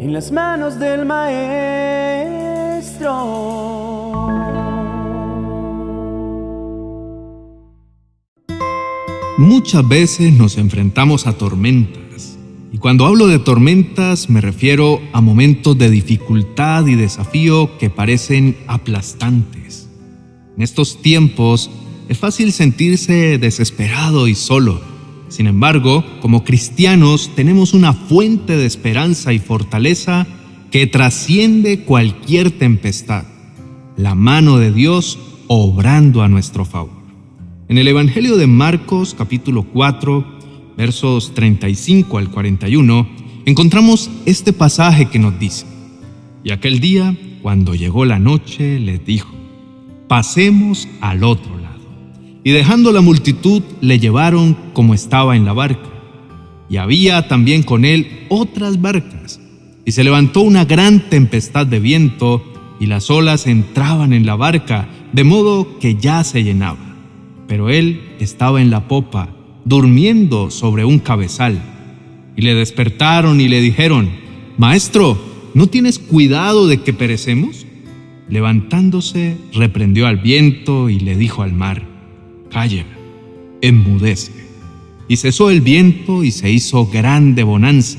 en las manos del Maestro. Muchas veces nos enfrentamos a tormentas. Y cuando hablo de tormentas me refiero a momentos de dificultad y desafío que parecen aplastantes. En estos tiempos es fácil sentirse desesperado y solo. Sin embargo, como cristianos tenemos una fuente de esperanza y fortaleza que trasciende cualquier tempestad. La mano de Dios obrando a nuestro favor. En el Evangelio de Marcos capítulo 4, versos 35 al 41, encontramos este pasaje que nos dice, Y aquel día, cuando llegó la noche, les dijo, Pasemos al otro. Y dejando la multitud, le llevaron como estaba en la barca. Y había también con él otras barcas. Y se levantó una gran tempestad de viento, y las olas entraban en la barca, de modo que ya se llenaba pero él estaba en la popa, durmiendo sobre un cabezal. Y le despertaron y le dijeron, Maestro, ¿no tienes cuidado de que perecemos? Levantándose, reprendió al viento y le dijo al mar, Calla, enmudece. Y cesó el viento y se hizo grande bonanza.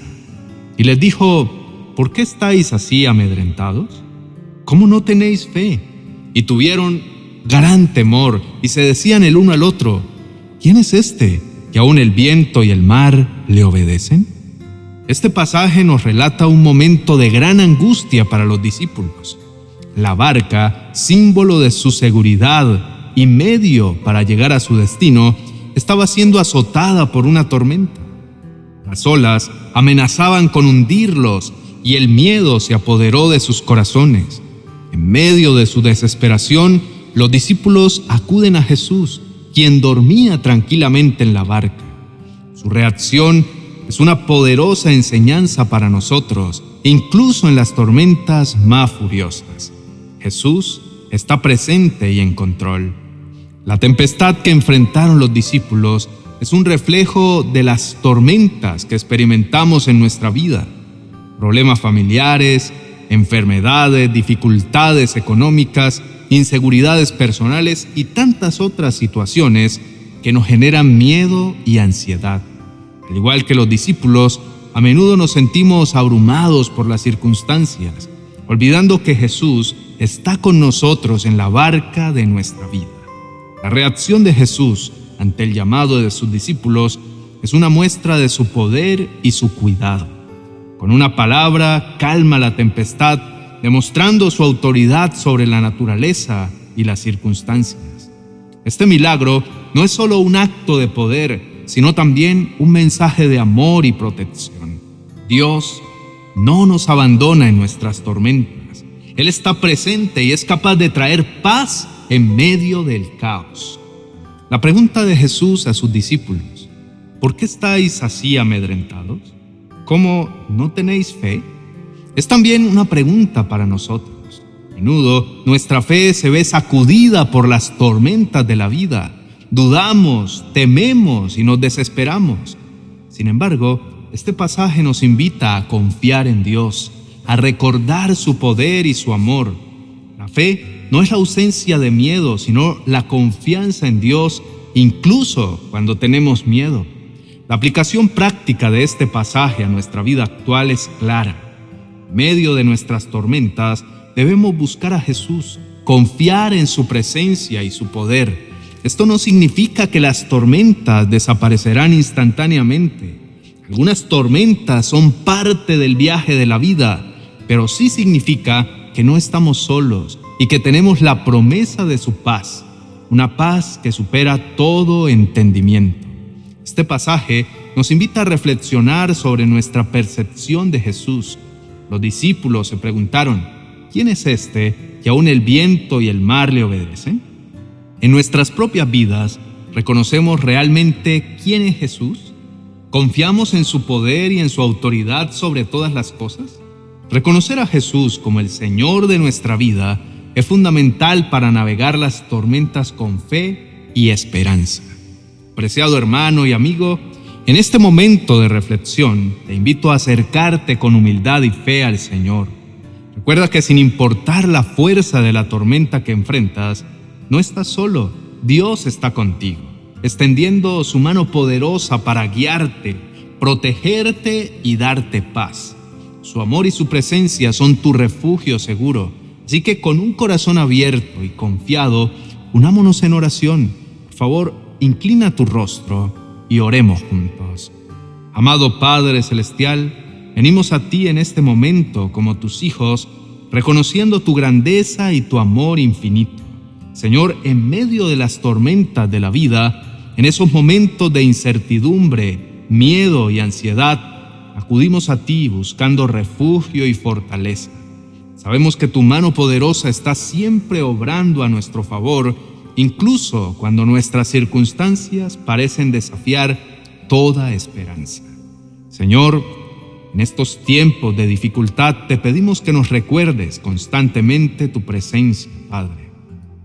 Y les dijo, ¿por qué estáis así amedrentados? ¿Cómo no tenéis fe? Y tuvieron gran temor y se decían el uno al otro, ¿quién es este que aún el viento y el mar le obedecen? Este pasaje nos relata un momento de gran angustia para los discípulos. La barca, símbolo de su seguridad y medio para llegar a su destino, estaba siendo azotada por una tormenta. Las olas amenazaban con hundirlos y el miedo se apoderó de sus corazones. En medio de su desesperación, los discípulos acuden a Jesús, quien dormía tranquilamente en la barca. Su reacción es una poderosa enseñanza para nosotros, incluso en las tormentas más furiosas. Jesús está presente y en control. La tempestad que enfrentaron los discípulos es un reflejo de las tormentas que experimentamos en nuestra vida. Problemas familiares, enfermedades, dificultades económicas, inseguridades personales y tantas otras situaciones que nos generan miedo y ansiedad. Al igual que los discípulos, a menudo nos sentimos abrumados por las circunstancias, olvidando que Jesús está con nosotros en la barca de nuestra vida. La reacción de Jesús ante el llamado de sus discípulos es una muestra de su poder y su cuidado. Con una palabra calma la tempestad demostrando su autoridad sobre la naturaleza y las circunstancias. Este milagro no es solo un acto de poder, sino también un mensaje de amor y protección. Dios no nos abandona en nuestras tormentas. Él está presente y es capaz de traer paz en medio del caos. La pregunta de Jesús a sus discípulos, ¿por qué estáis así amedrentados? ¿Cómo no tenéis fe? Es también una pregunta para nosotros. A menudo nuestra fe se ve sacudida por las tormentas de la vida. Dudamos, tememos y nos desesperamos. Sin embargo, este pasaje nos invita a confiar en Dios, a recordar su poder y su amor. La fe no es la ausencia de miedo, sino la confianza en Dios incluso cuando tenemos miedo. La aplicación práctica de este pasaje a nuestra vida actual es clara medio de nuestras tormentas, debemos buscar a Jesús, confiar en su presencia y su poder. Esto no significa que las tormentas desaparecerán instantáneamente. Algunas tormentas son parte del viaje de la vida, pero sí significa que no estamos solos y que tenemos la promesa de su paz, una paz que supera todo entendimiento. Este pasaje nos invita a reflexionar sobre nuestra percepción de Jesús los discípulos se preguntaron, ¿quién es este que aún el viento y el mar le obedecen? En nuestras propias vidas, ¿reconocemos realmente quién es Jesús? ¿Confiamos en su poder y en su autoridad sobre todas las cosas? Reconocer a Jesús como el Señor de nuestra vida es fundamental para navegar las tormentas con fe y esperanza. Preciado hermano y amigo, En este momento de reflexión, te invito a acercarte con humildad y fe al Señor. Recuerda que sin importar la fuerza de la tormenta que enfrentas, no estás solo, Dios está contigo, extendiendo su mano poderosa para guiarte, protegerte y darte paz. Su amor y su presencia son tu refugio seguro, así que con un corazón abierto y confiado, unámonos en oración. Por favor, inclina tu rostro y oremos juntos. Amado Padre Celestial, venimos a ti en este momento como tus hijos, reconociendo tu grandeza y tu amor infinito. Señor, en medio de las tormentas de la vida, en esos momentos de incertidumbre, miedo y ansiedad, acudimos a ti buscando refugio y fortaleza. Sabemos que tu mano poderosa está siempre obrando a nuestro favor incluso cuando nuestras circunstancias parecen desafiar toda esperanza. Señor, en estos tiempos de dificultad te pedimos que nos recuerdes constantemente tu presencia, Padre.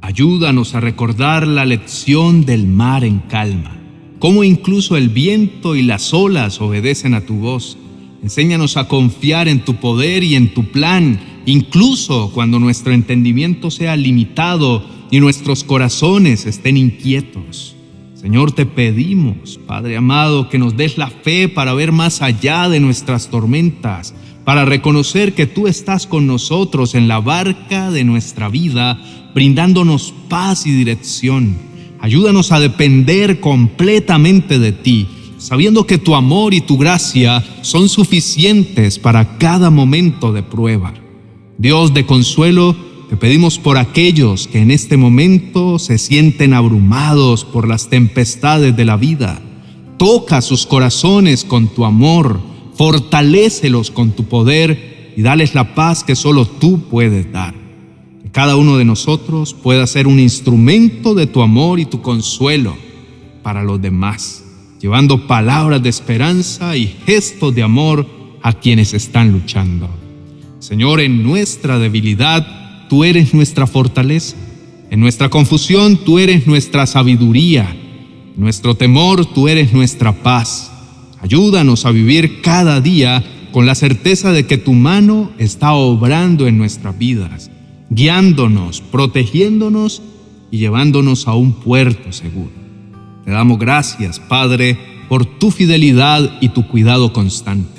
Ayúdanos a recordar la lección del mar en calma, cómo incluso el viento y las olas obedecen a tu voz. Enséñanos a confiar en tu poder y en tu plan, incluso cuando nuestro entendimiento sea limitado y nuestros corazones estén inquietos. Señor, te pedimos, Padre amado, que nos des la fe para ver más allá de nuestras tormentas, para reconocer que tú estás con nosotros en la barca de nuestra vida, brindándonos paz y dirección. Ayúdanos a depender completamente de ti, sabiendo que tu amor y tu gracia son suficientes para cada momento de prueba. Dios de consuelo, te pedimos por aquellos que en este momento se sienten abrumados por las tempestades de la vida. Toca sus corazones con tu amor, fortalécelos con tu poder y dales la paz que solo tú puedes dar. Que cada uno de nosotros pueda ser un instrumento de tu amor y tu consuelo para los demás, llevando palabras de esperanza y gestos de amor a quienes están luchando. Señor, en nuestra debilidad, tú eres nuestra fortaleza. En nuestra confusión, tú eres nuestra sabiduría. En nuestro temor, tú eres nuestra paz. Ayúdanos a vivir cada día con la certeza de que tu mano está obrando en nuestras vidas, guiándonos, protegiéndonos y llevándonos a un puerto seguro. Te damos gracias, Padre, por tu fidelidad y tu cuidado constante.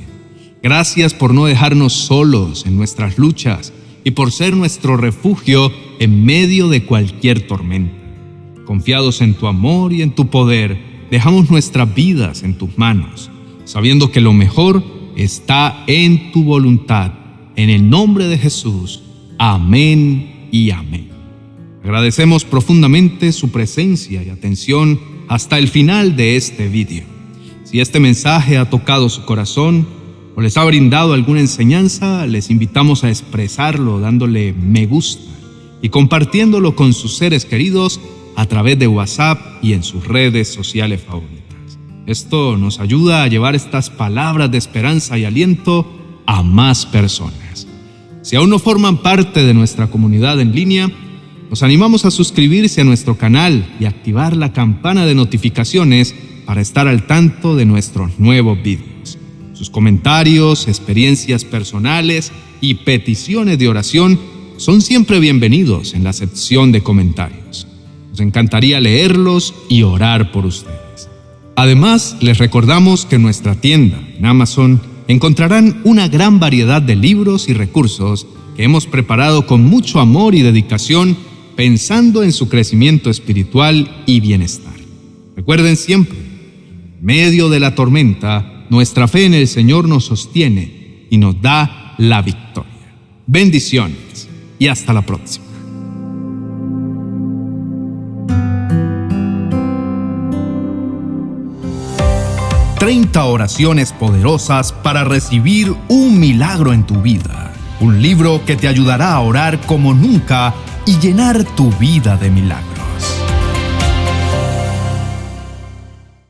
Gracias por no dejarnos solos en nuestras luchas y por ser nuestro refugio en medio de cualquier tormenta. Confiados en tu amor y en tu poder, dejamos nuestras vidas en tus manos, sabiendo que lo mejor está en tu voluntad. En el nombre de Jesús. Amén y amén. Agradecemos profundamente su presencia y atención hasta el final de este vídeo. Si este mensaje ha tocado su corazón, o les ha brindado alguna enseñanza, les invitamos a expresarlo dándole me gusta y compartiéndolo con sus seres queridos a través de WhatsApp y en sus redes sociales favoritas. Esto nos ayuda a llevar estas palabras de esperanza y aliento a más personas. Si aún no forman parte de nuestra comunidad en línea, los animamos a suscribirse a nuestro canal y activar la campana de notificaciones para estar al tanto de nuestros nuevos vídeos. Sus comentarios, experiencias personales y peticiones de oración son siempre bienvenidos en la sección de comentarios. Nos encantaría leerlos y orar por ustedes. Además, les recordamos que en nuestra tienda, en Amazon, encontrarán una gran variedad de libros y recursos que hemos preparado con mucho amor y dedicación pensando en su crecimiento espiritual y bienestar. Recuerden siempre, en medio de la tormenta, nuestra fe en el Señor nos sostiene y nos da la victoria. Bendiciones y hasta la próxima. Treinta oraciones poderosas para recibir un milagro en tu vida. Un libro que te ayudará a orar como nunca y llenar tu vida de milagros.